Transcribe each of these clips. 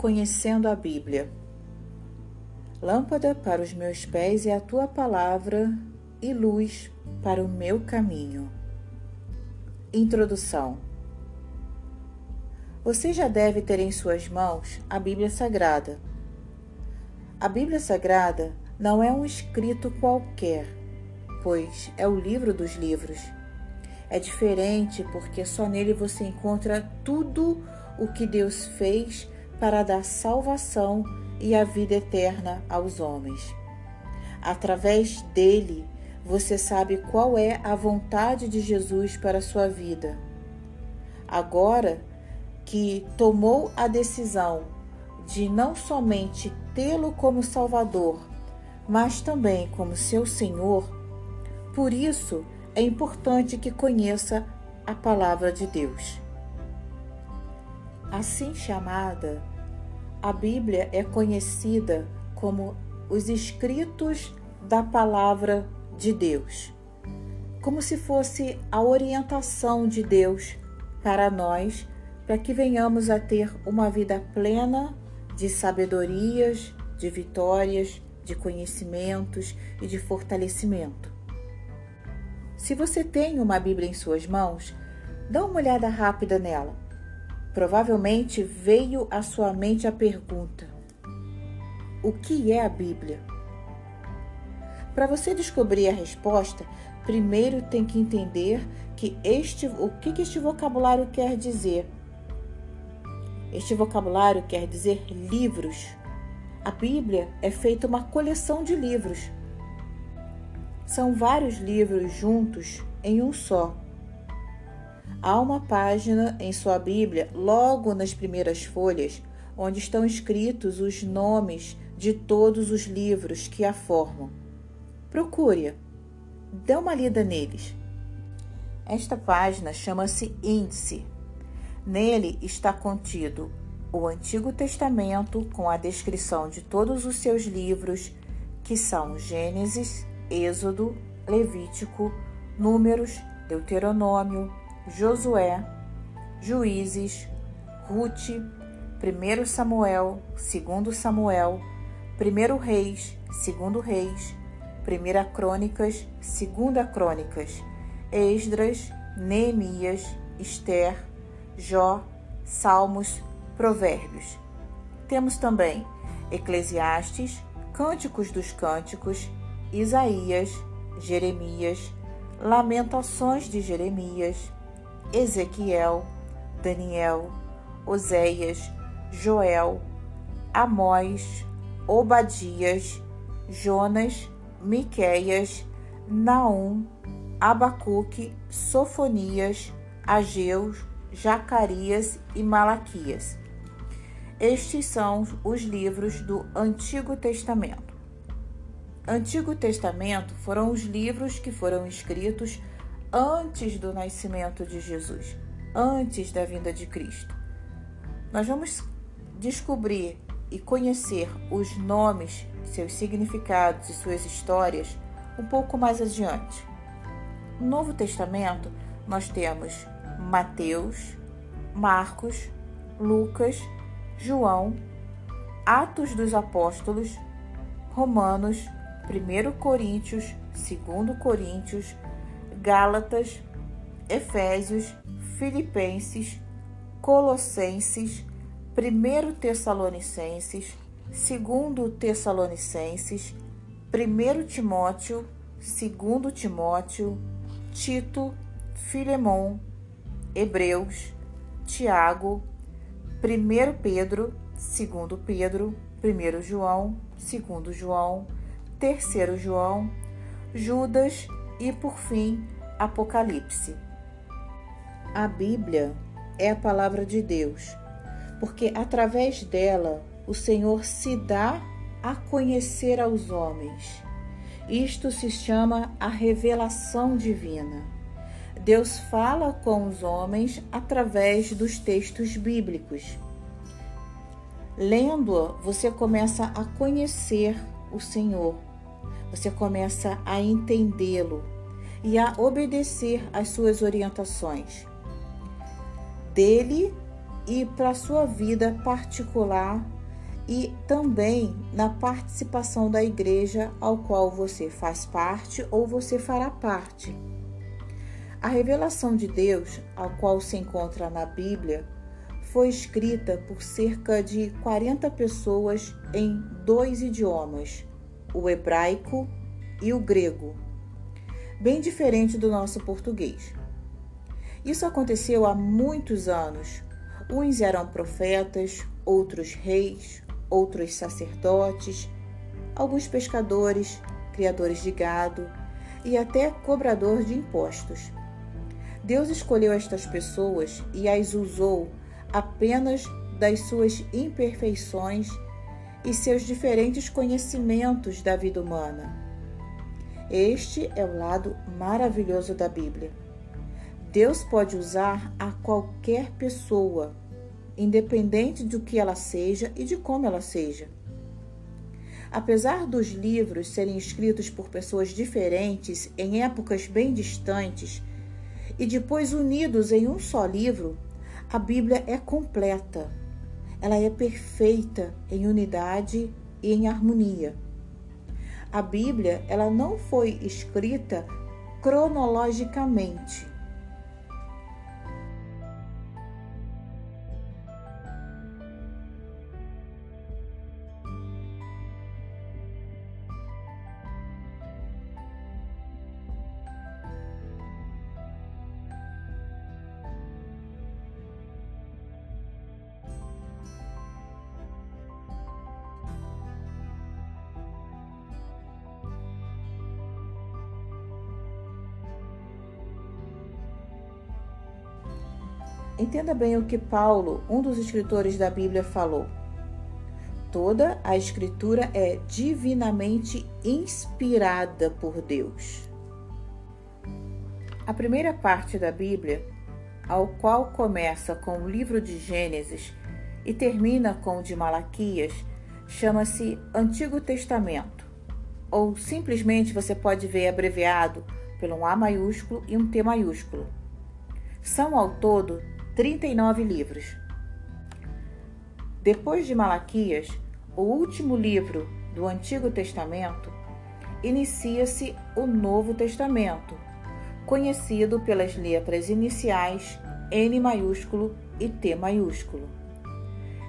Conhecendo a Bíblia. Lâmpada para os meus pés é a tua palavra e luz para o meu caminho. Introdução. Você já deve ter em suas mãos a Bíblia Sagrada. A Bíblia Sagrada não é um escrito qualquer, pois é o livro dos livros. É diferente porque só nele você encontra tudo o que Deus fez para dar salvação e a vida eterna aos homens. Através dele, você sabe qual é a vontade de Jesus para a sua vida. Agora que tomou a decisão de não somente tê-lo como Salvador, mas também como seu Senhor, por isso é importante que conheça a palavra de Deus. Assim chamada, a Bíblia é conhecida como os escritos da palavra de Deus, como se fosse a orientação de Deus para nós, para que venhamos a ter uma vida plena de sabedorias, de vitórias, de conhecimentos e de fortalecimento. Se você tem uma Bíblia em suas mãos, dá uma olhada rápida nela Provavelmente veio à sua mente a pergunta: O que é a Bíblia? Para você descobrir a resposta, primeiro tem que entender que este, o que este vocabulário quer dizer. Este vocabulário quer dizer livros. A Bíblia é feita uma coleção de livros. São vários livros juntos em um só. Há uma página em sua Bíblia, logo nas primeiras folhas, onde estão escritos os nomes de todos os livros que a formam. Procure-a, dê uma lida neles. Esta página chama-se Índice. Nele está contido o Antigo Testamento com a descrição de todos os seus livros, que são Gênesis, Êxodo, Levítico, Números, Deuteronômio, Josué, Juízes, Ruth, 1 Samuel, 2 Samuel, 1 Reis, 2 Reis, 1 Crônicas, 2 Crônicas, Esdras, Neemias, Esther, Jó, Salmos, Provérbios. Temos também Eclesiastes, Cânticos dos Cânticos, Isaías, Jeremias, Lamentações de Jeremias, Ezequiel, Daniel, Oséias, Joel, Amós, Obadias, Jonas, Miqueias, Naum, Abacuque, Sofonias, Ageu, Zacarias e Malaquias. Estes são os livros do Antigo Testamento. Antigo Testamento foram os livros que foram escritos antes do nascimento de Jesus, antes da vinda de Cristo. Nós vamos descobrir e conhecer os nomes, seus significados e suas histórias um pouco mais adiante. No Novo Testamento, nós temos Mateus, Marcos, Lucas, João, Atos dos Apóstolos, Romanos, 1 Coríntios, 2 Coríntios, Gálatas, Efésios, Filipenses, Colossenses, 1 Tessalonicenses, 2 Tessalonicenses, 1 Timóteo, 2 Timóteo, Tito, Filemon, Hebreus, Tiago, 1 Pedro, 2 Pedro, 1 João, 2 João, 3 João, Judas e, por fim, Apocalipse. A Bíblia é a palavra de Deus, porque através dela o Senhor se dá a conhecer aos homens. Isto se chama a revelação divina. Deus fala com os homens através dos textos bíblicos. Lendo-a, você começa a conhecer o Senhor você começa a entendê-lo e a obedecer às suas orientações. Dele e para a sua vida particular e também na participação da igreja ao qual você faz parte ou você fará parte. A revelação de Deus, a qual se encontra na Bíblia, foi escrita por cerca de 40 pessoas em dois idiomas, o hebraico e o grego, bem diferente do nosso português. Isso aconteceu há muitos anos. Uns eram profetas, outros reis, outros sacerdotes, alguns pescadores, criadores de gado e até cobrador de impostos. Deus escolheu estas pessoas e as usou apenas das suas imperfeições e seus diferentes conhecimentos da vida humana. Este é o lado maravilhoso da Bíblia. Deus pode usar a qualquer pessoa independente do que ela seja e de como ela seja. Apesar dos livros serem escritos por pessoas diferentes em épocas bem distantes e depois unidos em um só livro, a Bíblia é completa. Ela é perfeita em unidade e em harmonia. A Bíblia, ela não foi escrita cronologicamente. Entenda bem o que Paulo, um dos escritores da Bíblia, falou. Toda a Escritura é divinamente inspirada por Deus. A primeira parte da Bíblia, ao qual começa com o livro de Gênesis e termina com o de Malaquias, chama-se Antigo Testamento, ou simplesmente você pode ver abreviado pelo um A maiúsculo e um T maiúsculo. São ao todo 39 livros. Depois de Malaquias, o último livro do Antigo Testamento, inicia-se o Novo Testamento, conhecido pelas letras iniciais N maiúsculo e T maiúsculo.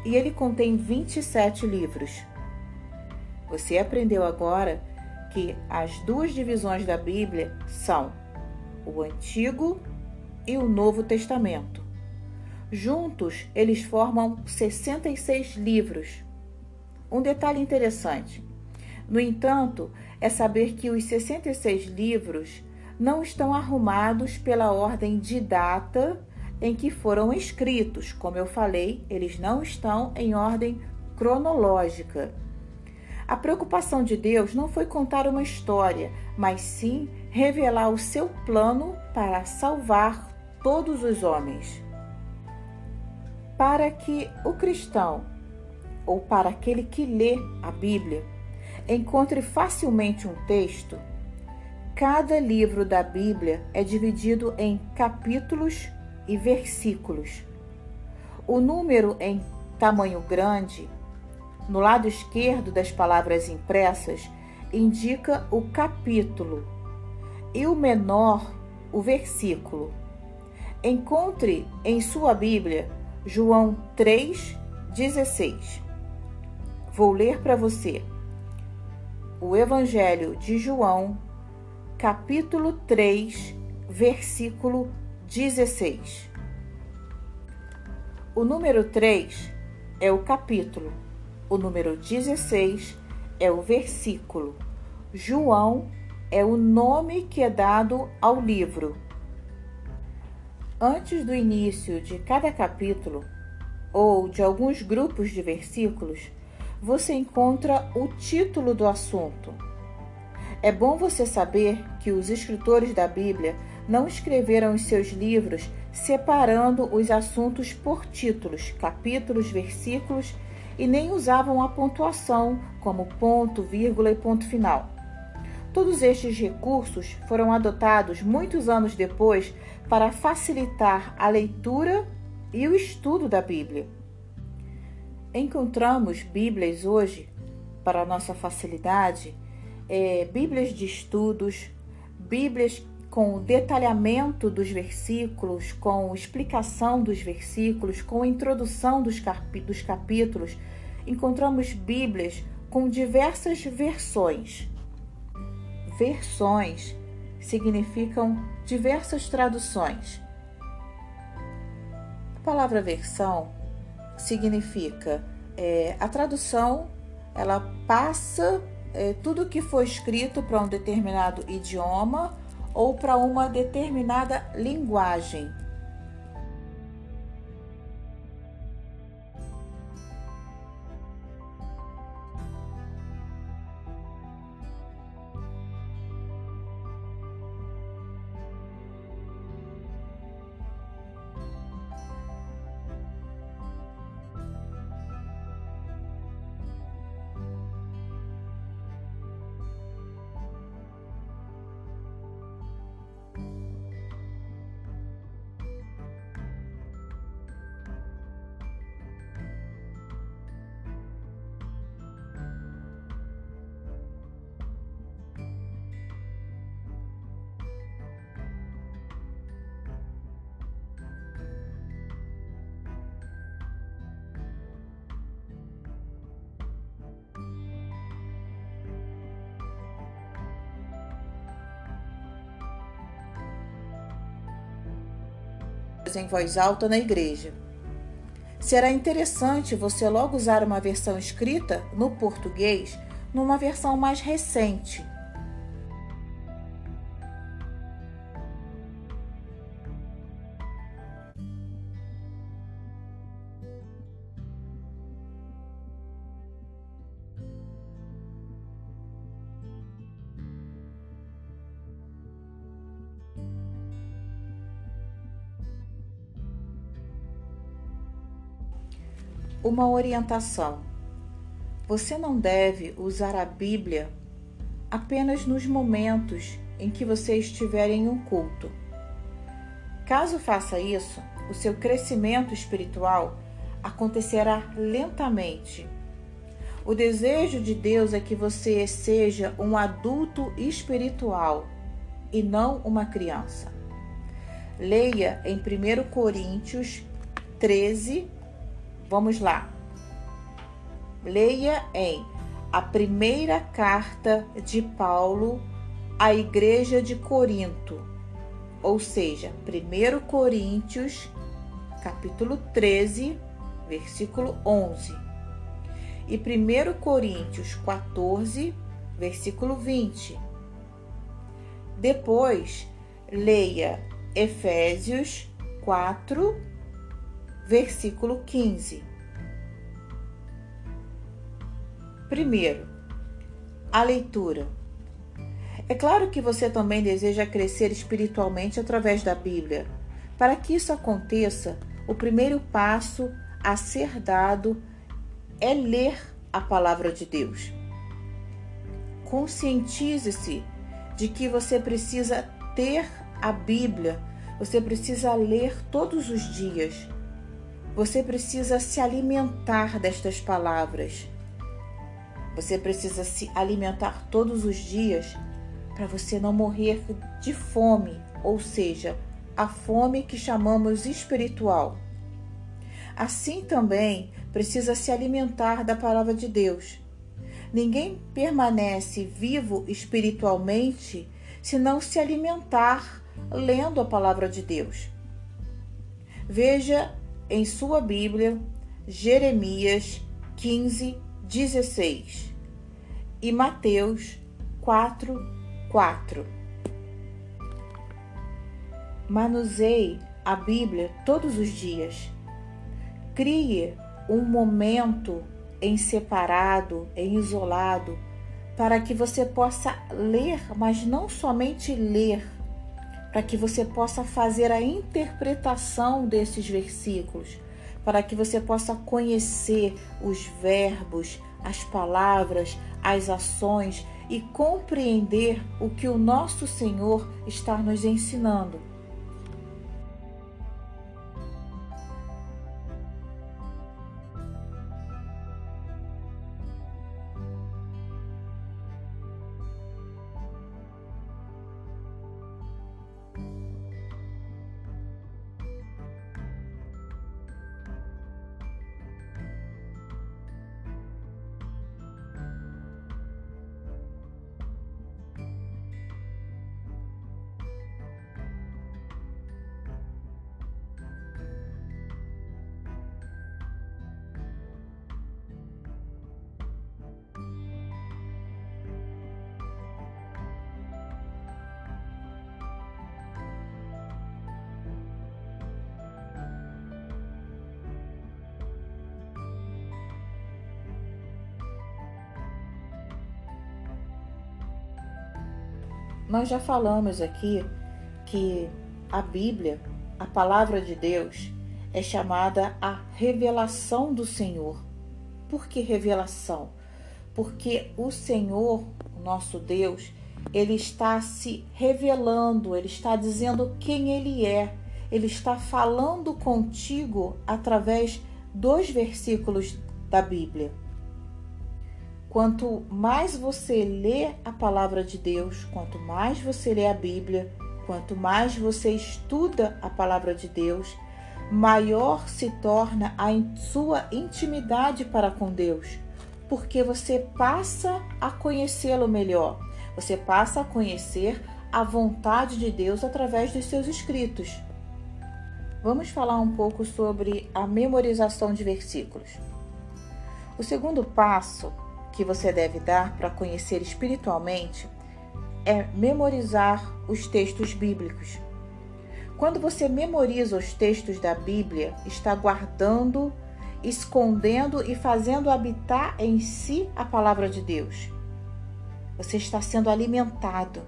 E ele contém 27 livros. Você aprendeu agora que as duas divisões da Bíblia são o Antigo e o Novo Testamento. Juntos, eles formam 66 livros. Um detalhe interessante, no entanto, é saber que os 66 livros não estão arrumados pela ordem de data em que foram escritos. Como eu falei, eles não estão em ordem cronológica. A preocupação de Deus não foi contar uma história, mas sim revelar o seu plano para salvar todos os homens. Para que o cristão, ou para aquele que lê a Bíblia, encontre facilmente um texto, cada livro da Bíblia é dividido em capítulos e versículos. O número em tamanho grande, no lado esquerdo das palavras impressas, indica o capítulo e o menor, o versículo. Encontre em sua Bíblia João 3,16. Vou ler para você o Evangelho de João, capítulo 3, versículo 16. O número 3 é o capítulo, o número 16 é o versículo. João é o nome que é dado ao livro Antes do início de cada capítulo, ou de alguns grupos de versículos, você encontra o título do assunto. É bom você saber que os escritores da Bíblia não escreveram os seus livros separando os assuntos por títulos, capítulos, versículos e nem usavam a pontuação como ponto, vírgula e ponto final. Todos estes recursos foram adotados muitos anos depois para facilitar a leitura e o estudo da Bíblia. Encontramos Bíblias hoje, para nossa facilidade, é, Bíblias de estudos, Bíblias com detalhamento dos versículos, com explicação dos versículos, com introdução dos, dos capítulos. Encontramos Bíblias com diversas versões. Versões significam diversas traduções. A palavra versão significa é, a tradução, ela passa é, tudo que foi escrito para um determinado idioma ou para uma determinada linguagem. Em voz alta na igreja. Será interessante você logo usar uma versão escrita no português numa versão mais recente, Uma orientação: você não deve usar a Bíblia apenas nos momentos em que você estiver em um culto. Caso faça isso, o seu crescimento espiritual acontecerá lentamente. O desejo de Deus é que você seja um adulto espiritual e não uma criança. Leia em 1 Coríntios 13, Vamos lá. Leia em a primeira carta de Paulo à igreja de Corinto, ou seja, 1 Coríntios, capítulo 13, versículo 11, e 1 Coríntios 14, versículo 20. Depois, leia Efésios 4, versículo 15. Primeiro, a leitura. É claro que você também deseja crescer espiritualmente através da Bíblia. Para que isso aconteça, o primeiro passo a ser dado é ler a palavra de Deus. Conscientize-se de que você precisa ter a Bíblia, você precisa ler todos os dias você precisa se alimentar destas palavras. Você precisa se alimentar todos os dias para você não morrer de fome, ou seja, a fome que chamamos espiritual. Assim também precisa se alimentar da palavra de Deus. Ninguém permanece vivo espiritualmente se não se alimentar lendo a palavra de Deus. Veja em sua Bíblia Jeremias 15, 16 e Mateus 4, 4. Manuseie a Bíblia todos os dias. Crie um momento em separado, em isolado, para que você possa ler, mas não somente ler para que você possa fazer a interpretação desses versículos, para que você possa conhecer os verbos, as palavras, as ações e compreender o que o nosso Senhor está nos ensinando. Nós já falamos aqui que a Bíblia, a palavra de Deus, é chamada a revelação do Senhor. Por que revelação? Porque o Senhor, o nosso Deus, ele está se revelando, ele está dizendo quem ele é, ele está falando contigo através dos versículos da Bíblia. Quanto mais você lê a palavra de Deus, quanto mais você lê a Bíblia, quanto mais você estuda a palavra de Deus, maior se torna a sua intimidade para com Deus, porque você passa a conhecê-lo melhor, você passa a conhecer a vontade de Deus através dos seus escritos. Vamos falar um pouco sobre a memorização de versículos. O segundo passo que você deve dar para conhecer espiritualmente é memorizar os textos bíblicos. Quando você memoriza os textos da Bíblia, está guardando, escondendo e fazendo habitar em si a palavra de Deus. Você está sendo alimentado.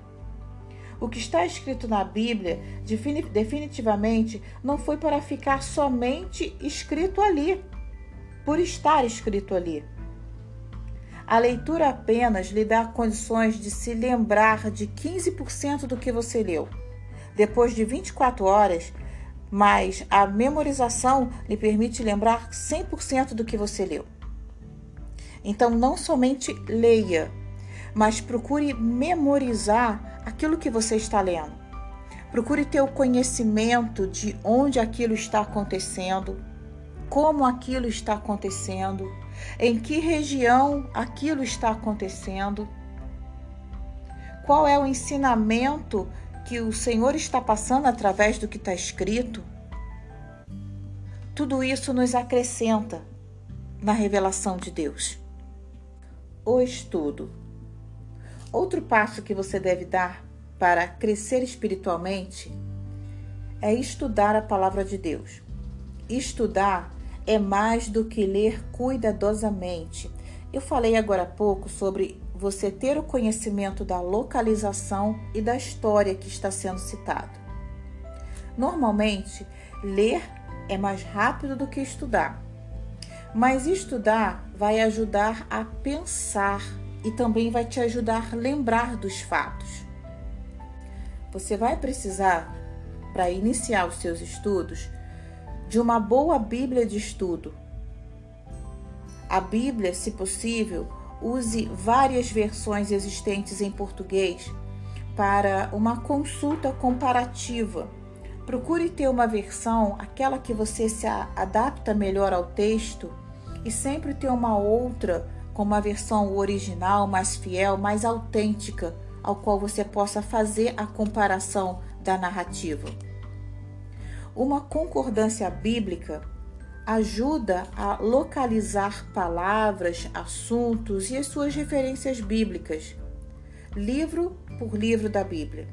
O que está escrito na Bíblia, definitivamente, não foi para ficar somente escrito ali, por estar escrito ali. A leitura apenas lhe dá condições de se lembrar de 15% do que você leu depois de 24 horas, mas a memorização lhe permite lembrar 100% do que você leu. Então, não somente leia, mas procure memorizar aquilo que você está lendo. Procure ter o conhecimento de onde aquilo está acontecendo, como aquilo está acontecendo, em que região aquilo está acontecendo, qual é o ensinamento que o Senhor está passando através do que está escrito, tudo isso nos acrescenta na revelação de Deus. O estudo. Outro passo que você deve dar para crescer espiritualmente é estudar a palavra de Deus. Estudar é mais do que ler cuidadosamente. Eu falei agora há pouco sobre você ter o conhecimento da localização e da história que está sendo citado. Normalmente, ler é mais rápido do que estudar, mas estudar vai ajudar a pensar e também vai te ajudar a lembrar dos fatos. Você vai precisar, para iniciar os seus estudos, de uma boa Bíblia de estudo. A Bíblia, se possível, use várias versões existentes em português para uma consulta comparativa. Procure ter uma versão, aquela que você se adapta melhor ao texto, e sempre ter uma outra com uma versão original, mais fiel, mais autêntica, ao qual você possa fazer a comparação da narrativa. Uma concordância bíblica ajuda a localizar palavras, assuntos e as suas referências bíblicas, livro por livro da Bíblia.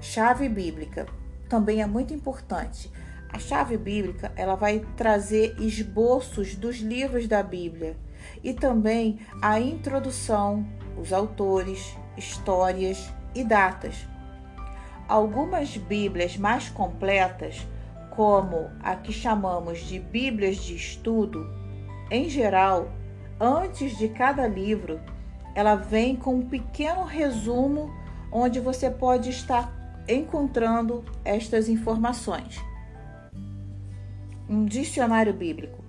Chave bíblica também é muito importante. A chave bíblica ela vai trazer esboços dos livros da Bíblia e também a introdução, os autores, histórias e datas. Algumas Bíblias mais completas como a que chamamos de Bíblias de estudo, em geral, antes de cada livro, ela vem com um pequeno resumo onde você pode estar encontrando estas informações. Um dicionário bíblico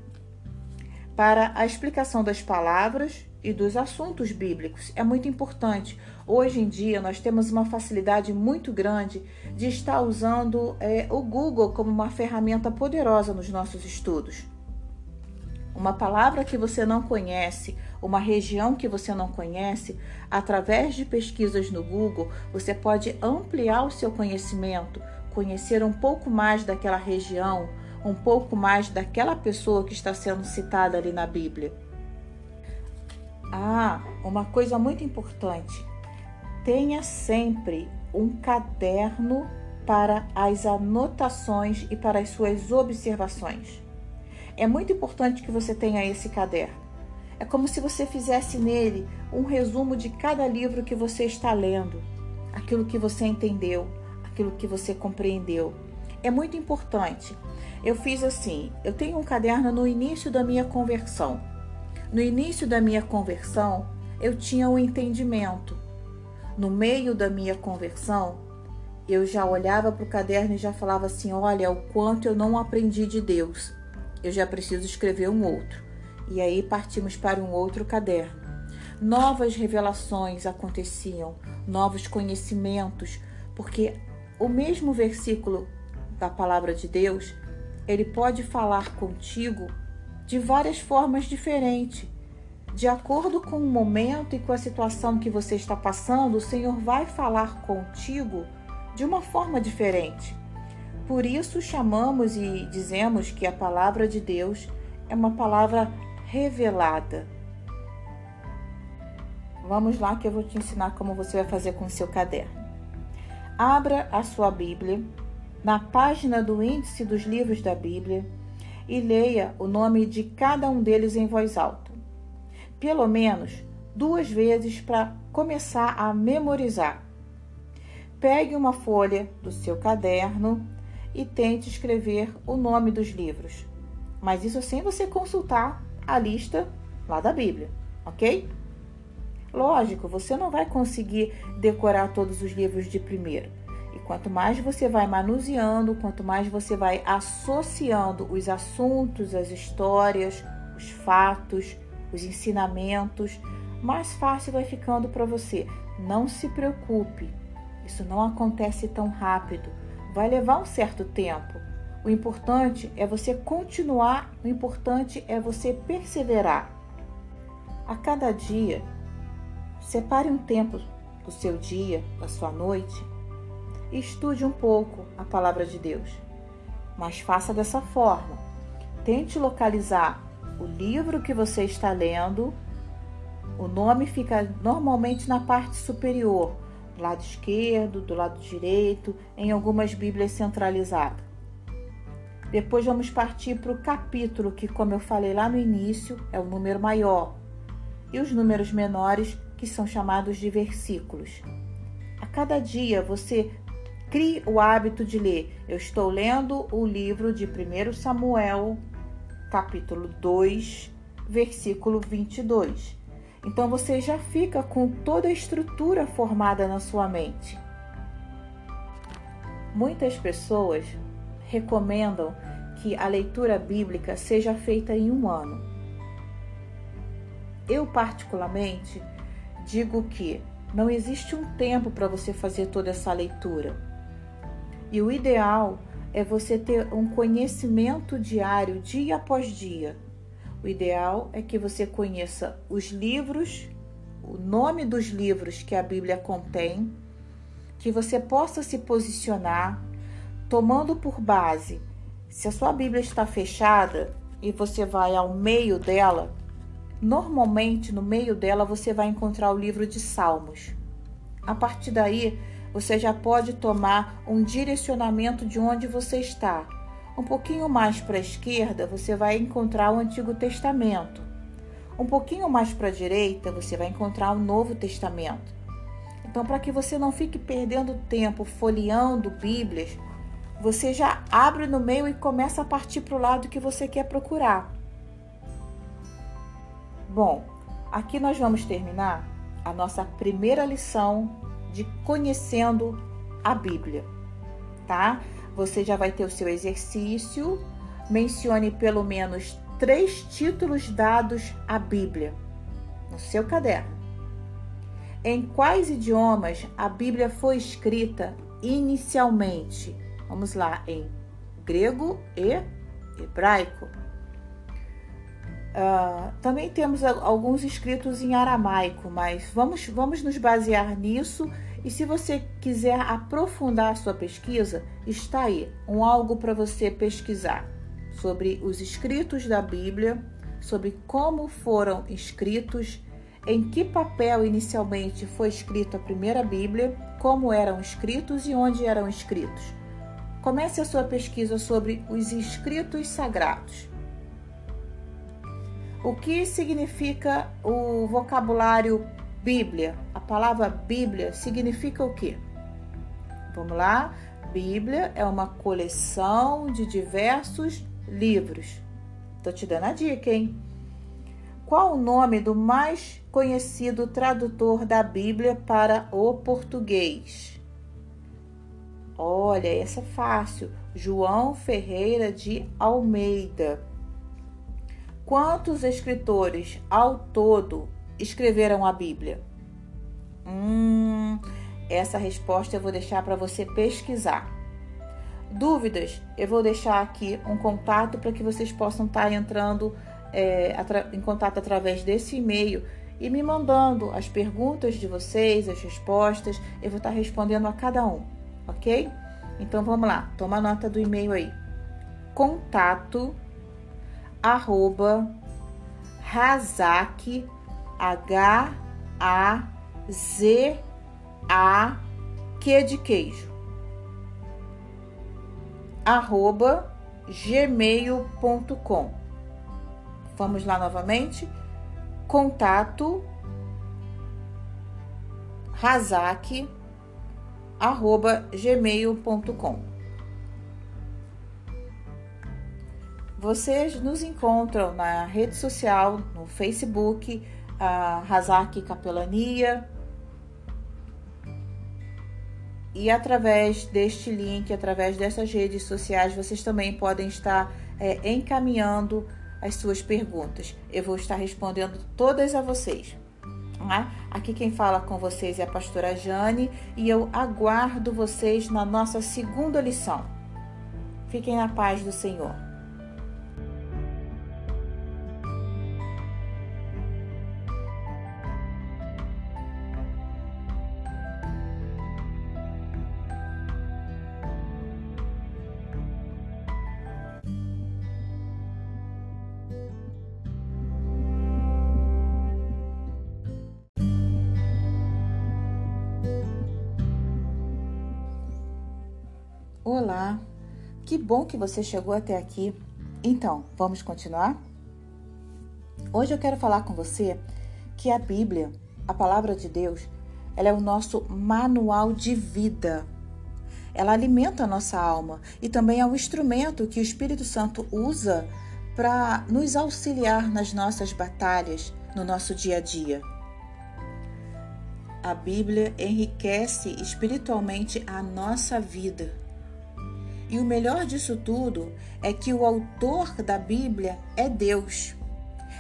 para a explicação das palavras e dos assuntos bíblicos. É muito importante. Hoje em dia, nós temos uma facilidade muito grande de estar usando é, o Google como uma ferramenta poderosa nos nossos estudos. Uma palavra que você não conhece, uma região que você não conhece, através de pesquisas no Google, você pode ampliar o seu conhecimento, conhecer um pouco mais daquela região, um pouco mais daquela pessoa que está sendo citada ali na Bíblia. Ah, uma coisa muito importante: tenha sempre um caderno para as anotações e para as suas observações. É muito importante que você tenha esse caderno. É como se você fizesse nele um resumo de cada livro que você está lendo. aquilo que você entendeu, aquilo que você compreendeu. É muito importante. Eu fiz assim: eu tenho um caderno no início da minha conversão. No início da minha conversão, eu tinha o um entendimento. No meio da minha conversão, eu já olhava para o caderno e já falava assim: olha, o quanto eu não aprendi de Deus. Eu já preciso escrever um outro. E aí partimos para um outro caderno. Novas revelações aconteciam, novos conhecimentos, porque o mesmo versículo da palavra de Deus, ele pode falar contigo de várias formas diferentes. De acordo com o momento e com a situação que você está passando, o Senhor vai falar contigo de uma forma diferente. Por isso chamamos e dizemos que a palavra de Deus é uma palavra revelada. Vamos lá que eu vou te ensinar como você vai fazer com o seu caderno. Abra a sua Bíblia na página do índice dos livros da Bíblia e leia o nome de cada um deles em voz alta. Pelo menos duas vezes para começar a memorizar. Pegue uma folha do seu caderno e tente escrever o nome dos livros. Mas isso sem você consultar a lista lá da Bíblia, ok? Lógico, você não vai conseguir decorar todos os livros de primeiro. Quanto mais você vai manuseando, quanto mais você vai associando os assuntos, as histórias, os fatos, os ensinamentos, mais fácil vai ficando para você. Não se preocupe, isso não acontece tão rápido. Vai levar um certo tempo. O importante é você continuar, o importante é você perseverar. A cada dia, separe um tempo do seu dia, da sua noite estude um pouco a palavra de Deus. Mas faça dessa forma. Tente localizar o livro que você está lendo. O nome fica normalmente na parte superior, do lado esquerdo, do lado direito, em algumas Bíblias centralizadas. Depois vamos partir para o capítulo, que, como eu falei lá no início, é o número maior, e os números menores, que são chamados de versículos. A cada dia você crie o hábito de ler. Eu estou lendo o livro de 1 Samuel, capítulo 2, versículo 22. Então você já fica com toda a estrutura formada na sua mente. Muitas pessoas recomendam que a leitura bíblica seja feita em um ano. Eu, particularmente, digo que não existe um tempo para você fazer toda essa leitura. E o ideal é você ter um conhecimento diário, dia após dia, o ideal é que você conheça os livros, o nome dos livros que a Bíblia contém, que você possa se posicionar tomando por base. Se a sua Bíblia está fechada e você vai ao meio dela, normalmente no meio dela você vai encontrar o livro de Salmos. A partir daí, você já pode tomar um direcionamento de onde você está um pouquinho mais para a esquerda, você vai encontrar o Antigo Testamento. Um pouquinho mais para a direita, você vai encontrar o Novo Testamento. Então, para que você não fique perdendo tempo folheando Bíblias, você já abre no meio e começa a partir para o lado que você quer procurar. Bom, aqui nós vamos terminar a nossa primeira lição de conhecendo a Bíblia, tá? você já vai ter o seu exercício. Mencione pelo menos três títulos dados à Bíblia no seu caderno. Em quais idiomas a Bíblia foi escrita inicialmente? Vamos lá, em grego e hebraico. Uh, também temos alguns escritos em aramaico, mas vamos, vamos nos basear nisso e se você quiser aprofundar a sua pesquisa, está aí um algo para você pesquisar sobre os escritos da Bíblia, sobre como foram escritos, em que papel inicialmente foi escrita a primeira Bíblia, como eram escritos e onde eram escritos. Comece a sua pesquisa sobre os escritos sagrados. O que significa o vocabulário Bíblia. A palavra Bíblia significa o quê? Vamos lá? Bíblia é uma coleção de diversos livros. Tô te dando a dica, hein? Qual o nome do mais conhecido tradutor da Bíblia para o português? Olha, essa é fácil. João Ferreira de Almeida. Quantos escritores ao todo escreveram a Bíblia? Hum, essa resposta eu vou deixar para você pesquisar. Dúvidas? Eu vou deixar aqui um contato para que vocês possam estar tá entrando é, em contato através desse e-mail e me mandando as perguntas de vocês, as respostas. Eu vou estar respondendo a cada um, ok? Então vamos lá, toma nota do e-mail aí. Contato arroba Razak H A Z A Q de queijo. Arroba gmail.com Vamos lá novamente. Contato razak arroba gmail.com Vocês nos encontram na rede social, no Facebook, a Razak Capelania. E através deste link, através dessas redes sociais, vocês também podem estar é, encaminhando as suas perguntas. Eu vou estar respondendo todas a vocês. Né? Aqui quem fala com vocês é a pastora Jane e eu aguardo vocês na nossa segunda lição. Fiquem na paz do Senhor. Olá, que bom que você chegou até aqui. Então, vamos continuar? Hoje eu quero falar com você que a Bíblia, a palavra de Deus, ela é o nosso manual de vida. Ela alimenta a nossa alma e também é um instrumento que o Espírito Santo usa para nos auxiliar nas nossas batalhas, no nosso dia a dia. A Bíblia enriquece espiritualmente a nossa vida e o melhor disso tudo é que o autor da Bíblia é Deus.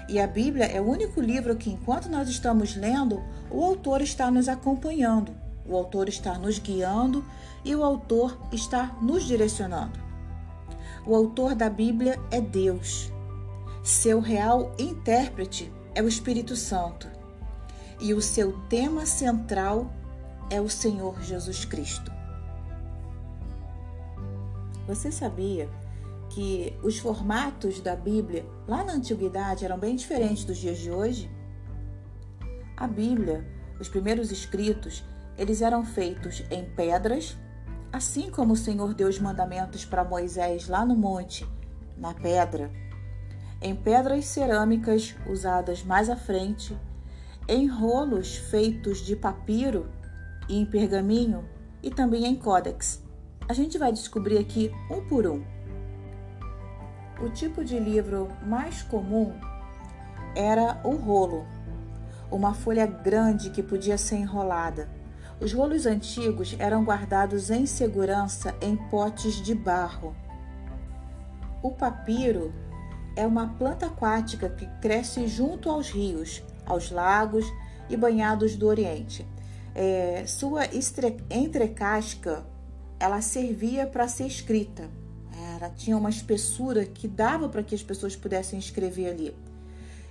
E a Bíblia é o único livro que, enquanto nós estamos lendo, o autor está nos acompanhando, o autor está nos guiando e o autor está nos direcionando. O autor da Bíblia é Deus. Seu real intérprete é o Espírito Santo. E o seu tema central é o Senhor Jesus Cristo. Você sabia que os formatos da Bíblia lá na antiguidade eram bem diferentes dos dias de hoje? A Bíblia, os primeiros escritos, eles eram feitos em pedras, assim como o Senhor deu os mandamentos para Moisés lá no monte, na pedra, em pedras cerâmicas usadas mais à frente, em rolos feitos de papiro e em pergaminho e também em códex. A gente vai descobrir aqui um por um. O tipo de livro mais comum era o rolo, uma folha grande que podia ser enrolada. Os rolos antigos eram guardados em segurança em potes de barro. O papiro é uma planta aquática que cresce junto aos rios, aos lagos e banhados do Oriente. É, sua entrecasca ela servia para ser escrita. Ela tinha uma espessura que dava para que as pessoas pudessem escrever ali.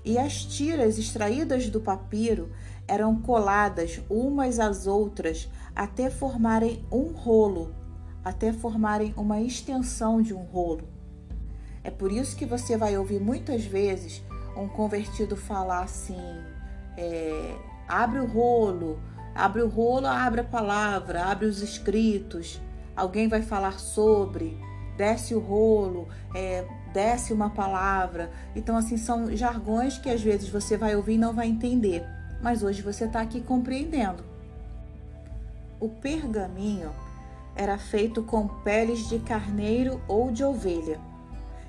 E as tiras extraídas do papiro eram coladas umas às outras até formarem um rolo, até formarem uma extensão de um rolo. É por isso que você vai ouvir muitas vezes um convertido falar assim: é, abre o rolo, abre o rolo, abre a palavra, abre os escritos alguém vai falar sobre, desce o rolo, é, desce uma palavra. Então, assim, são jargões que às vezes você vai ouvir e não vai entender. mas hoje você está aqui compreendendo. O pergaminho era feito com peles de carneiro ou de ovelha.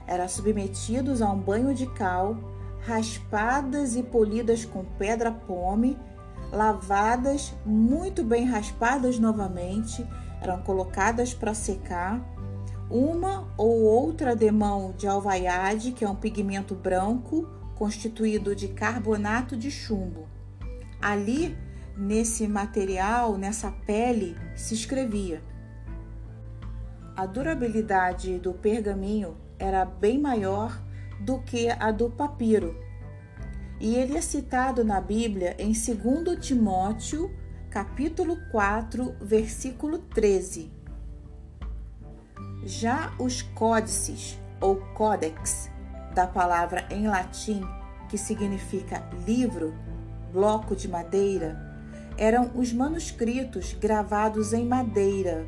Era submetidos a um banho de cal, raspadas e polidas com pedra pome, lavadas, muito bem raspadas novamente, eram colocadas para secar. Uma ou outra demão de alvaiade, que é um pigmento branco constituído de carbonato de chumbo. Ali, nesse material, nessa pele, se escrevia. A durabilidade do pergaminho era bem maior do que a do papiro. E ele é citado na Bíblia em 2 Timóteo, capítulo 4, versículo 13. Já os códices ou códex, da palavra em latim que significa livro, bloco de madeira, eram os manuscritos gravados em madeira,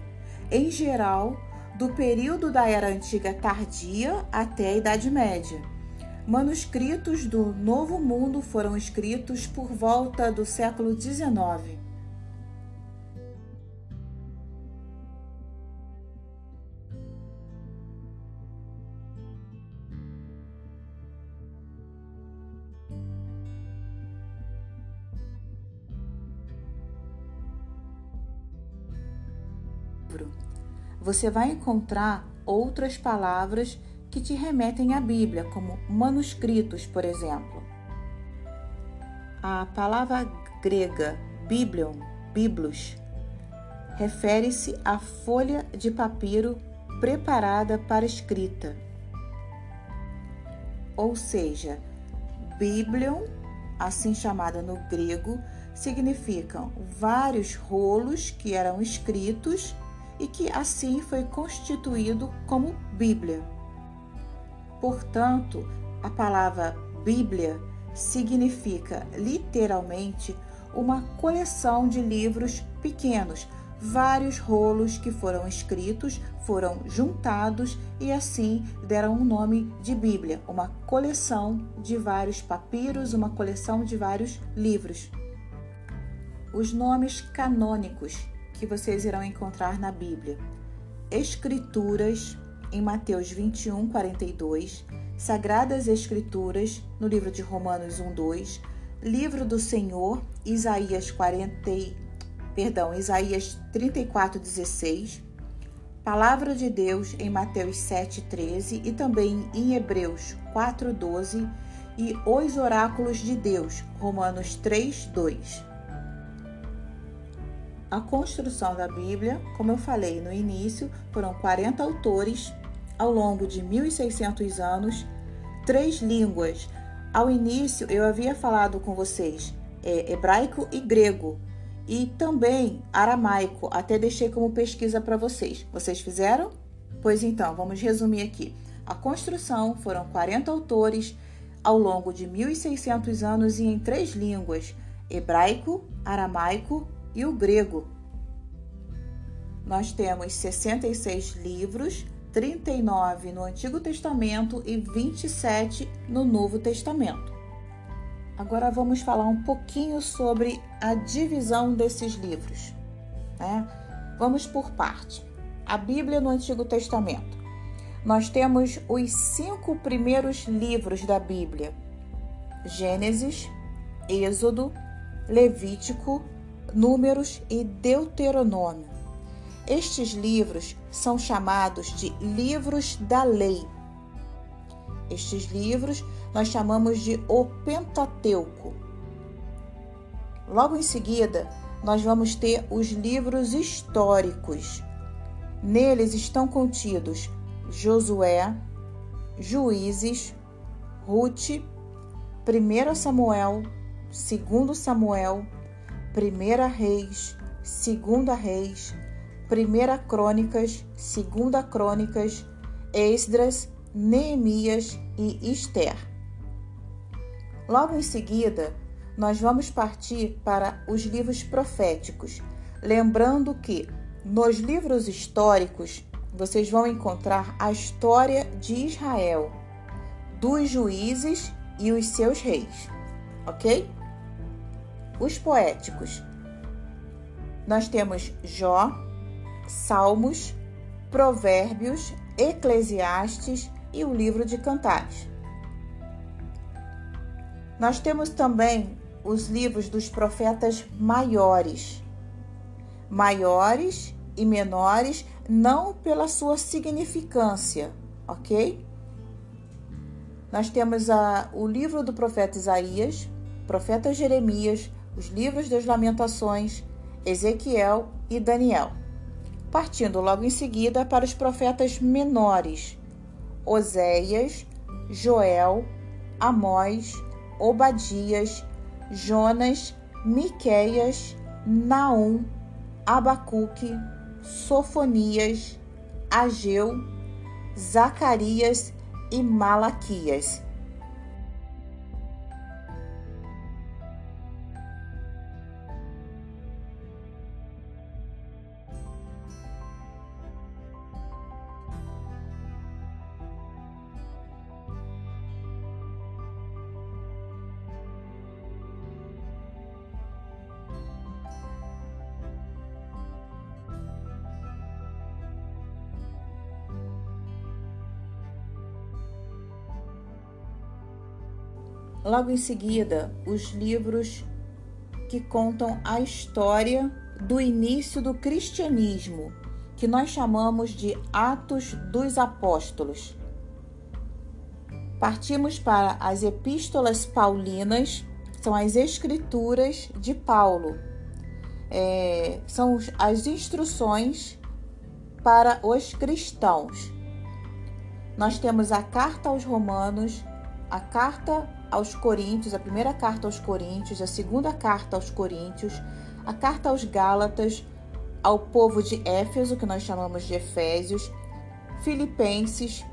em geral do período da Era Antiga tardia até a Idade Média. Manuscritos do Novo Mundo foram escritos por volta do século XIX. Você vai encontrar outras palavras que te remetem à Bíblia, como manuscritos, por exemplo. A palavra grega biblion, biblos, refere-se à folha de papiro preparada para escrita. Ou seja, biblion, assim chamada no grego, significam vários rolos que eram escritos e que assim foi constituído como Bíblia. Portanto, a palavra Bíblia significa literalmente uma coleção de livros pequenos, vários rolos que foram escritos, foram juntados e assim deram o um nome de Bíblia, uma coleção de vários papiros, uma coleção de vários livros. Os nomes canônicos que vocês irão encontrar na Bíblia. Escrituras, em Mateus 21, 42. Sagradas Escrituras, no livro de Romanos 1, 2. Livro do Senhor, Isaías 40, perdão, Isaías 34, 16. Palavra de Deus em Mateus 7, 13 e também em Hebreus 4, 12 e Os Oráculos de Deus, Romanos 3, 2. A construção da Bíblia, como eu falei no início, foram 40 autores ao longo de 1600 anos, três línguas. Ao início, eu havia falado com vocês é, hebraico e grego, e também aramaico, até deixei como pesquisa para vocês. Vocês fizeram? Pois então, vamos resumir aqui. A construção foram 40 autores ao longo de 1600 anos e em três línguas: hebraico, aramaico e o grego. Nós temos 66 livros, 39 no Antigo Testamento e 27 no Novo Testamento. Agora vamos falar um pouquinho sobre a divisão desses livros. Né? Vamos por parte. A Bíblia no Antigo Testamento. Nós temos os cinco primeiros livros da Bíblia: Gênesis, Êxodo, Levítico, Números e Deuteronômio. Estes livros são chamados de livros da lei. Estes livros nós chamamos de o Pentateuco. Logo em seguida, nós vamos ter os livros históricos. Neles estão contidos Josué, Juízes, Ruth, 1 Samuel, 2 Samuel, 1 Reis, 2 Reis, 1 Crônicas, 2 Crônicas, Esdras, Neemias e Esther. Logo em seguida, nós vamos partir para os livros proféticos, lembrando que nos livros históricos vocês vão encontrar a história de Israel, dos juízes e os seus reis, ok? Os poéticos. Nós temos Jó, Salmos, Provérbios, Eclesiastes e o livro de Cantares. Nós temos também os livros dos profetas maiores. Maiores e menores, não pela sua significância, ok? Nós temos a, o livro do profeta Isaías, profeta Jeremias, os livros das Lamentações, Ezequiel e Daniel. Partindo logo em seguida para os profetas menores, Oséias, Joel, Amós, Obadias, Jonas, Miqueias, Naum, Abacuque, Sofonias, Ageu, Zacarias e Malaquias. Logo em seguida, os livros que contam a história do início do cristianismo, que nós chamamos de Atos dos Apóstolos. Partimos para as Epístolas Paulinas, são as Escrituras de Paulo, é, são as instruções para os cristãos. Nós temos a Carta aos Romanos, a Carta aos Coríntios, a primeira carta aos Coríntios, a segunda carta aos Coríntios, a carta aos Gálatas, ao povo de Éfeso, que nós chamamos de Efésios, Filipenses,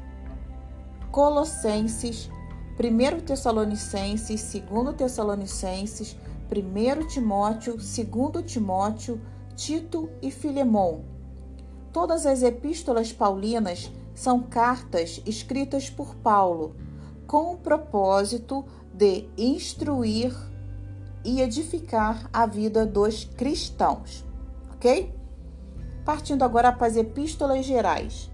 Colossenses, 1 Tessalonicenses, 2 Tessalonicenses, 1 Timóteo, 2 Timóteo, Tito e Filemão. Todas as epístolas paulinas são cartas escritas por Paulo com o propósito de instruir e edificar a vida dos cristãos, ok? Partindo agora para as epístolas gerais: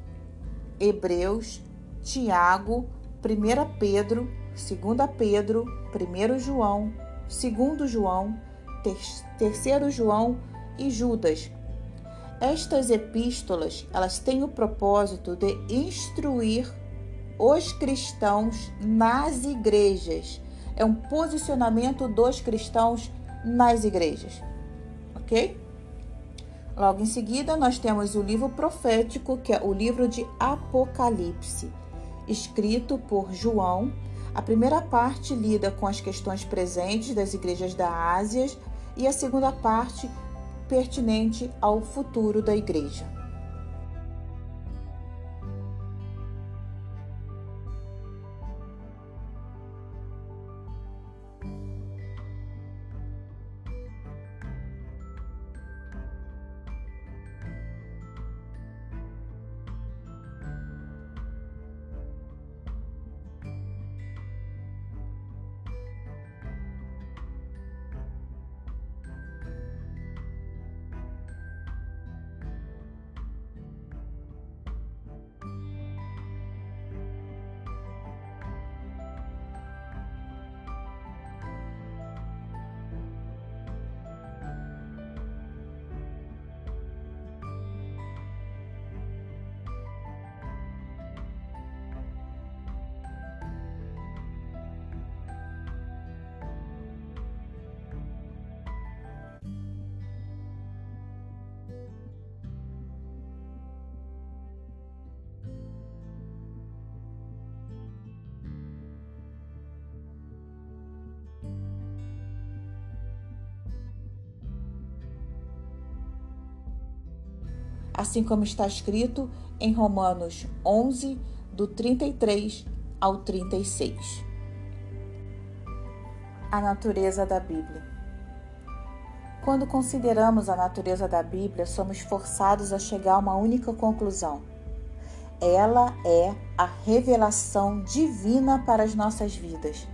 Hebreus, Tiago, 1 Pedro, 2 Pedro, 1 João, 2 João, 3 João e Judas. Estas epístolas, elas têm o propósito de instruir os cristãos nas igrejas. É um posicionamento dos cristãos nas igrejas. Ok? Logo em seguida, nós temos o livro profético, que é o livro de Apocalipse, escrito por João. A primeira parte lida com as questões presentes das igrejas da Ásia e a segunda parte pertinente ao futuro da igreja. Assim como está escrito em Romanos 11, do 33 ao 36. A natureza da Bíblia. Quando consideramos a natureza da Bíblia, somos forçados a chegar a uma única conclusão. Ela é a revelação divina para as nossas vidas.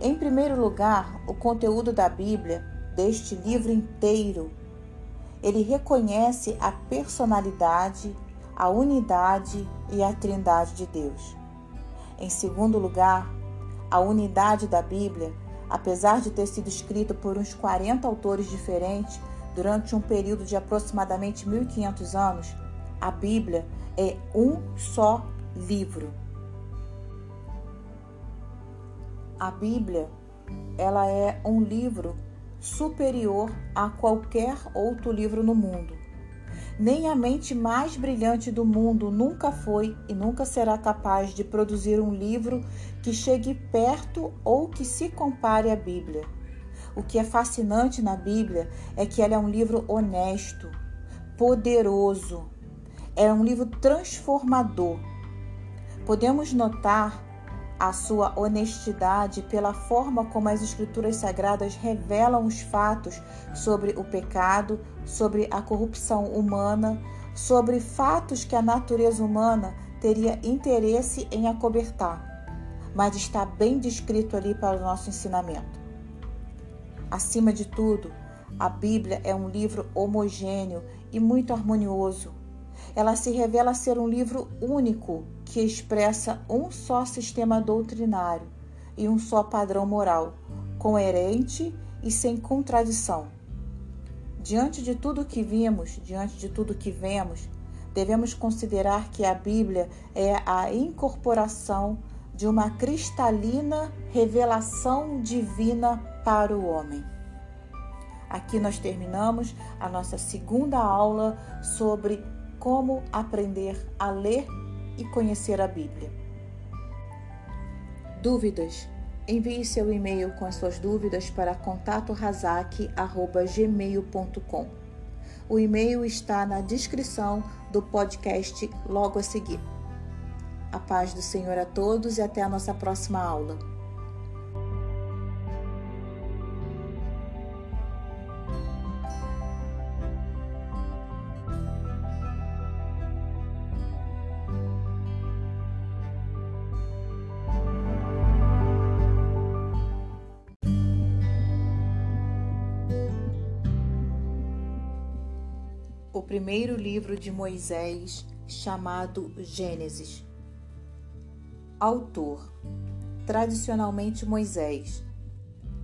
Em primeiro lugar, o conteúdo da Bíblia, deste livro inteiro, ele reconhece a personalidade, a unidade e a trindade de Deus. Em segundo lugar, a unidade da Bíblia, apesar de ter sido escrita por uns 40 autores diferentes durante um período de aproximadamente 1500 anos, a Bíblia é um só livro. A Bíblia, ela é um livro superior a qualquer outro livro no mundo. Nem a mente mais brilhante do mundo nunca foi e nunca será capaz de produzir um livro que chegue perto ou que se compare à Bíblia. O que é fascinante na Bíblia é que ela é um livro honesto, poderoso, é um livro transformador. Podemos notar a sua honestidade pela forma como as Escrituras Sagradas revelam os fatos sobre o pecado, sobre a corrupção humana, sobre fatos que a natureza humana teria interesse em acobertar, mas está bem descrito ali para o nosso ensinamento. Acima de tudo, a Bíblia é um livro homogêneo e muito harmonioso. Ela se revela ser um livro único que expressa um só sistema doutrinário e um só padrão moral, coerente e sem contradição. Diante de tudo que vimos, diante de tudo que vemos, devemos considerar que a Bíblia é a incorporação de uma cristalina revelação divina para o homem. Aqui nós terminamos a nossa segunda aula sobre como aprender a ler e conhecer a Bíblia. Dúvidas? Envie seu e-mail com as suas dúvidas para contatorazak.gmail.com. O e-mail está na descrição do podcast logo a seguir. A paz do Senhor a todos e até a nossa próxima aula. Primeiro livro de Moisés, chamado Gênesis. Autor: tradicionalmente Moisés.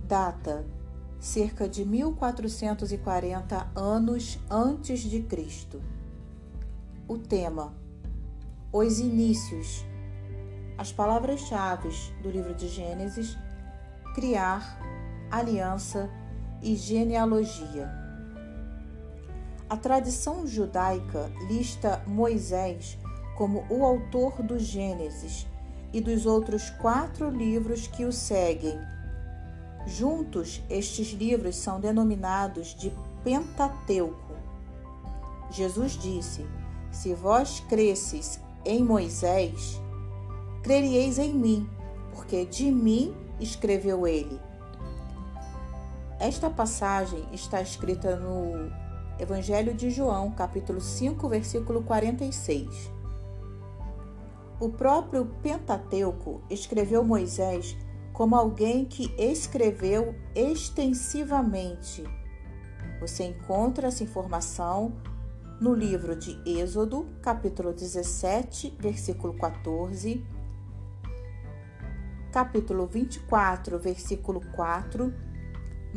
Data: cerca de 1440 anos antes de Cristo. O tema: os inícios. As palavras-chave do livro de Gênesis: criar, aliança e genealogia. A tradição judaica lista Moisés como o autor do Gênesis e dos outros quatro livros que o seguem. Juntos, estes livros são denominados de Pentateuco. Jesus disse: Se vós cresces em Moisés, creríeis em mim, porque de mim escreveu ele. Esta passagem está escrita no Evangelho de João, capítulo 5, versículo 46. O próprio Pentateuco escreveu Moisés como alguém que escreveu extensivamente. Você encontra essa informação no livro de Êxodo, capítulo 17, versículo 14, capítulo 24, versículo 4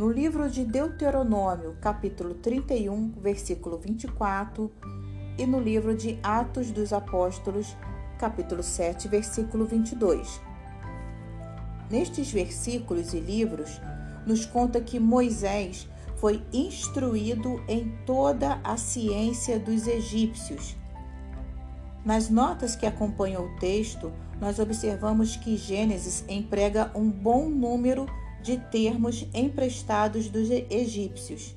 no livro de Deuteronômio, capítulo 31, versículo 24, e no livro de Atos dos Apóstolos, capítulo 7, versículo 22. Nestes versículos e livros, nos conta que Moisés foi instruído em toda a ciência dos egípcios. Nas notas que acompanham o texto, nós observamos que Gênesis emprega um bom número de termos emprestados dos egípcios,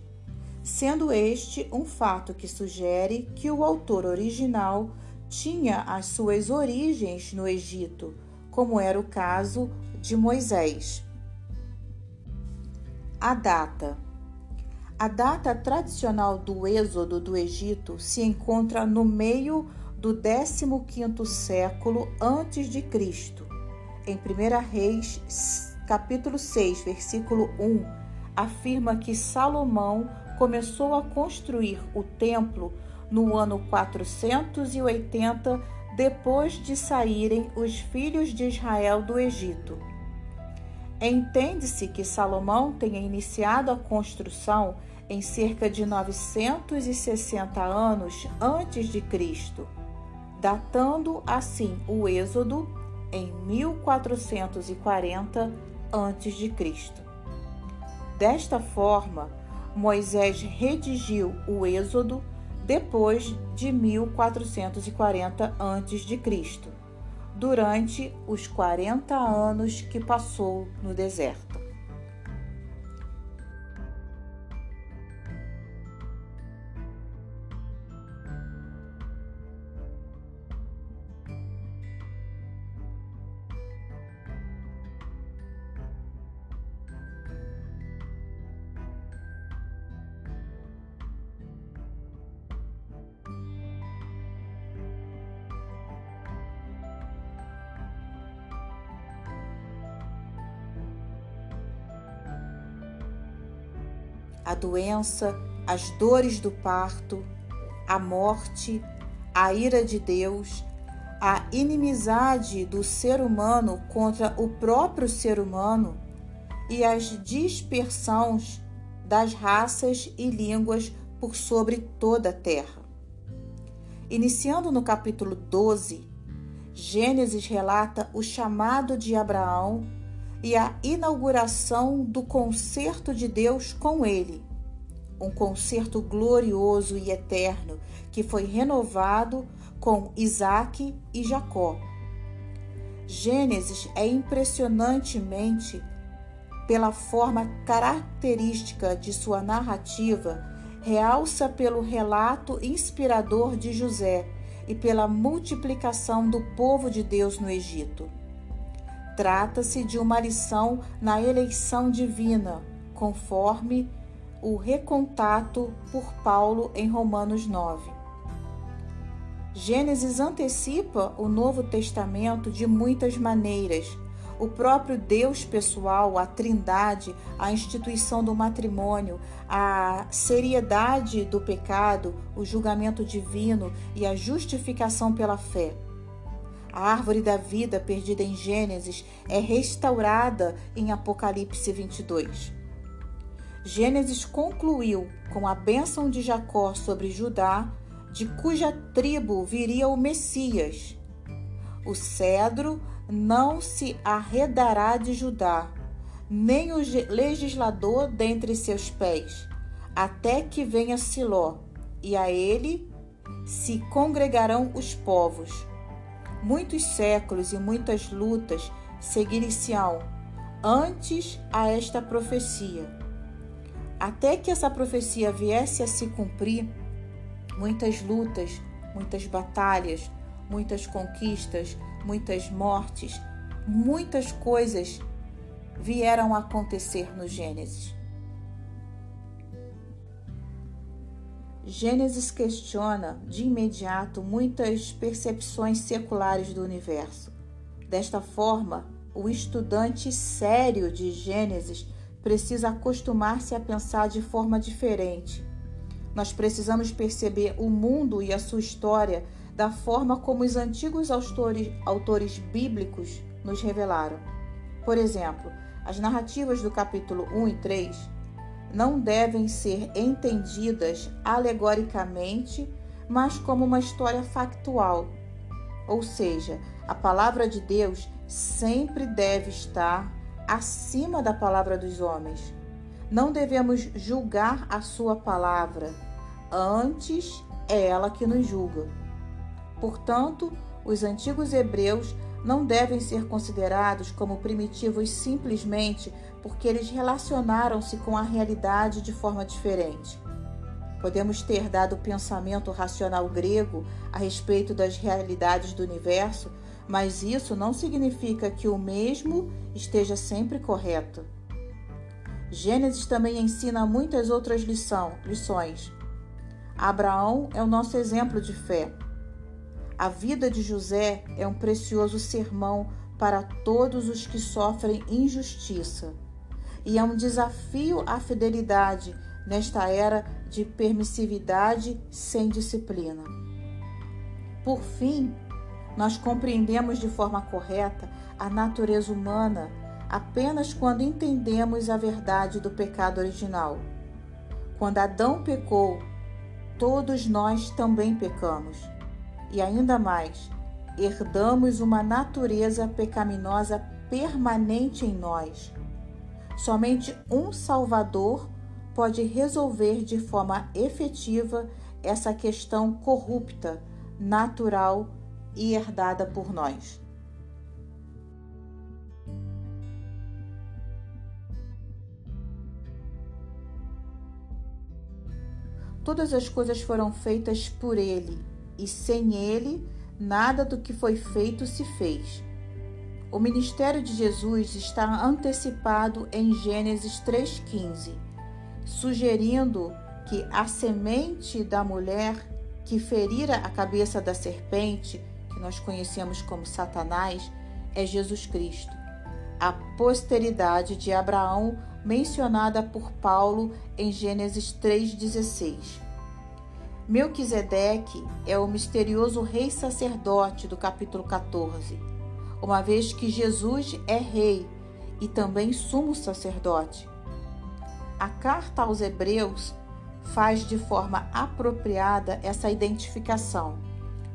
sendo este um fato que sugere que o autor original tinha as suas origens no Egito, como era o caso de Moisés. A data. A data tradicional do êxodo do Egito se encontra no meio do 15º século antes de Cristo, em 1 Reis capítulo 6, versículo 1, afirma que Salomão começou a construir o templo no ano 480 depois de saírem os filhos de Israel do Egito. Entende-se que Salomão tenha iniciado a construção em cerca de 960 anos antes de Cristo, datando assim o Êxodo em 1440 a.C. Desta forma, Moisés redigiu o Êxodo depois de 1440 a.C., durante os 40 anos que passou no deserto. Doença, as dores do parto, a morte, a ira de Deus, a inimizade do ser humano contra o próprio ser humano e as dispersões das raças e línguas por sobre toda a terra. Iniciando no capítulo 12, Gênesis relata o chamado de Abraão e a inauguração do concerto de Deus com ele. Um concerto glorioso e eterno que foi renovado com Isaac e Jacó. Gênesis é impressionantemente pela forma característica de sua narrativa, realça pelo relato inspirador de José e pela multiplicação do povo de Deus no Egito. Trata-se de uma lição na eleição divina, conforme o recontato por Paulo em Romanos 9. Gênesis antecipa o Novo Testamento de muitas maneiras. O próprio Deus pessoal, a Trindade, a instituição do matrimônio, a seriedade do pecado, o julgamento divino e a justificação pela fé. A árvore da vida perdida em Gênesis é restaurada em Apocalipse 22. Gênesis concluiu com a bênção de Jacó sobre Judá, de cuja tribo viria o Messias. O cedro não se arredará de Judá, nem o legislador dentre seus pés, até que venha Siló, e a ele se congregarão os povos muitos séculos e muitas lutas seguir-se-ão antes a esta profecia. Até que essa profecia viesse a se cumprir, muitas lutas, muitas batalhas, muitas conquistas, muitas mortes, muitas coisas vieram a acontecer no Gênesis. Gênesis questiona de imediato muitas percepções seculares do universo. Desta forma, o estudante sério de Gênesis precisa acostumar-se a pensar de forma diferente. Nós precisamos perceber o mundo e a sua história da forma como os antigos autores, autores bíblicos nos revelaram. Por exemplo, as narrativas do capítulo 1 e 3 não devem ser entendidas alegoricamente, mas como uma história factual. Ou seja, a palavra de Deus sempre deve estar acima da palavra dos homens. Não devemos julgar a sua palavra, antes é ela que nos julga. Portanto, os antigos hebreus não devem ser considerados como primitivos simplesmente porque eles relacionaram-se com a realidade de forma diferente. Podemos ter dado o pensamento racional grego a respeito das realidades do universo, mas isso não significa que o mesmo esteja sempre correto. Gênesis também ensina muitas outras lição, lições. Abraão é o nosso exemplo de fé. A vida de José é um precioso sermão para todos os que sofrem injustiça. E é um desafio à fidelidade nesta era de permissividade sem disciplina. Por fim, nós compreendemos de forma correta a natureza humana apenas quando entendemos a verdade do pecado original. Quando Adão pecou, todos nós também pecamos. E ainda mais, herdamos uma natureza pecaminosa permanente em nós. Somente um Salvador pode resolver de forma efetiva essa questão corrupta, natural e herdada por nós. Todas as coisas foram feitas por Ele, e sem Ele, nada do que foi feito se fez. O ministério de Jesus está antecipado em Gênesis 3,15, sugerindo que a semente da mulher que ferira a cabeça da serpente, que nós conhecemos como Satanás, é Jesus Cristo, a posteridade de Abraão mencionada por Paulo em Gênesis 3,16. Melquisedeque é o misterioso rei sacerdote do capítulo 14, uma vez que Jesus é rei e também sumo sacerdote. A carta aos Hebreus faz de forma apropriada essa identificação.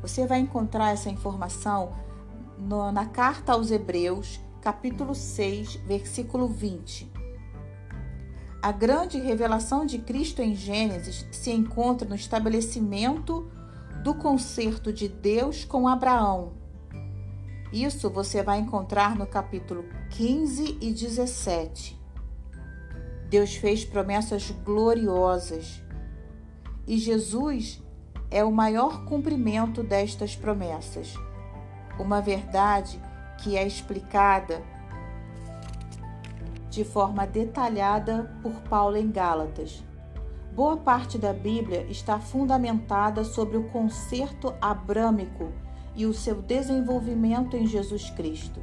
Você vai encontrar essa informação no, na carta aos Hebreus, capítulo 6, versículo 20. A grande revelação de Cristo em Gênesis se encontra no estabelecimento do concerto de Deus com Abraão. Isso você vai encontrar no capítulo 15 e 17. Deus fez promessas gloriosas e Jesus é o maior cumprimento destas promessas. Uma verdade que é explicada de forma detalhada por Paulo em Gálatas. Boa parte da Bíblia está fundamentada sobre o concerto abrâmico e o seu desenvolvimento em Jesus Cristo.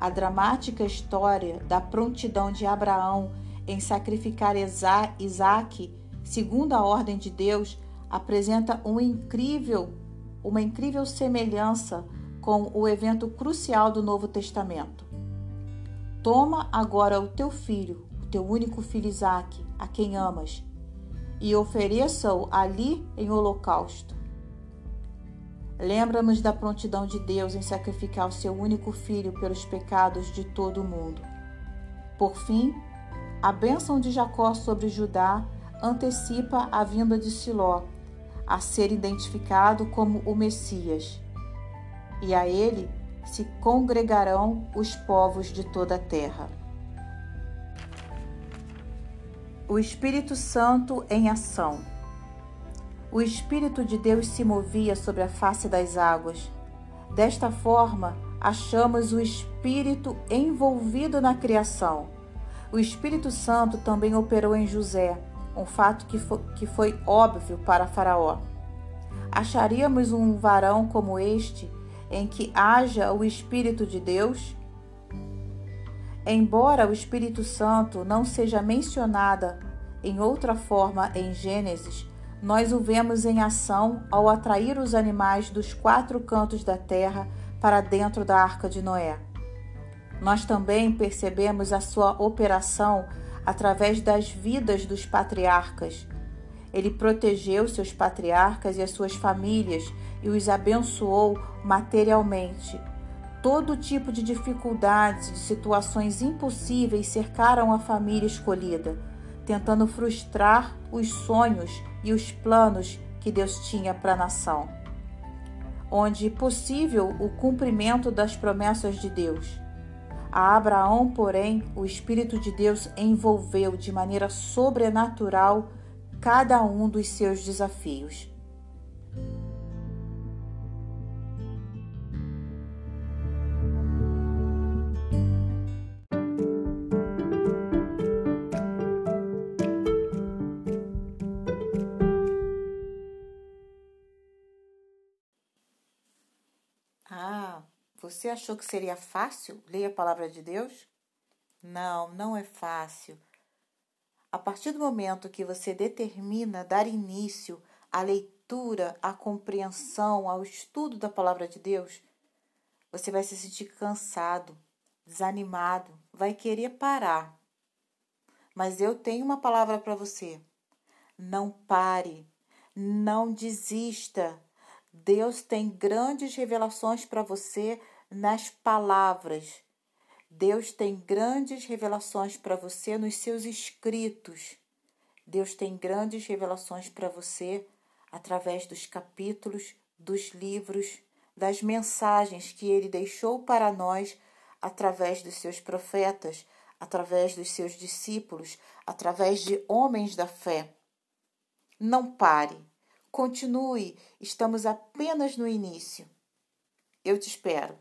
A dramática história da prontidão de Abraão em sacrificar Isaac, segundo a ordem de Deus, apresenta um incrível, uma incrível semelhança com o evento crucial do Novo Testamento. Toma agora o teu filho, o teu único filho Isaque, a quem amas, e ofereça-o ali em holocausto. Lembra-nos da prontidão de Deus em sacrificar o seu único filho pelos pecados de todo o mundo. Por fim, a bênção de Jacó sobre Judá antecipa a vinda de Siló, a ser identificado como o Messias. E a ele se congregarão os povos de toda a terra. O Espírito Santo em ação. O Espírito de Deus se movia sobre a face das águas. Desta forma, achamos o Espírito envolvido na criação. O Espírito Santo também operou em José, um fato que foi, que foi óbvio para Faraó. Acharíamos um varão como este em que haja o Espírito de Deus? Embora o Espírito Santo não seja mencionada em outra forma em Gênesis, nós o vemos em ação ao atrair os animais dos quatro cantos da terra para dentro da arca de Noé. Nós também percebemos a sua operação através das vidas dos patriarcas. Ele protegeu seus patriarcas e as suas famílias e os abençoou materialmente. Todo tipo de dificuldades, de situações impossíveis cercaram a família escolhida, tentando frustrar os sonhos e os planos que Deus tinha para a nação. Onde possível o cumprimento das promessas de Deus. A Abraão, porém, o Espírito de Deus envolveu de maneira sobrenatural cada um dos seus desafios. Você achou que seria fácil ler a palavra de Deus? Não, não é fácil. A partir do momento que você determina dar início à leitura, à compreensão, ao estudo da palavra de Deus, você vai se sentir cansado, desanimado, vai querer parar. Mas eu tenho uma palavra para você. Não pare, não desista. Deus tem grandes revelações para você nas palavras. Deus tem grandes revelações para você nos seus escritos. Deus tem grandes revelações para você através dos capítulos, dos livros, das mensagens que ele deixou para nós através dos seus profetas, através dos seus discípulos, através de homens da fé. Não pare, continue, estamos apenas no início. Eu te espero.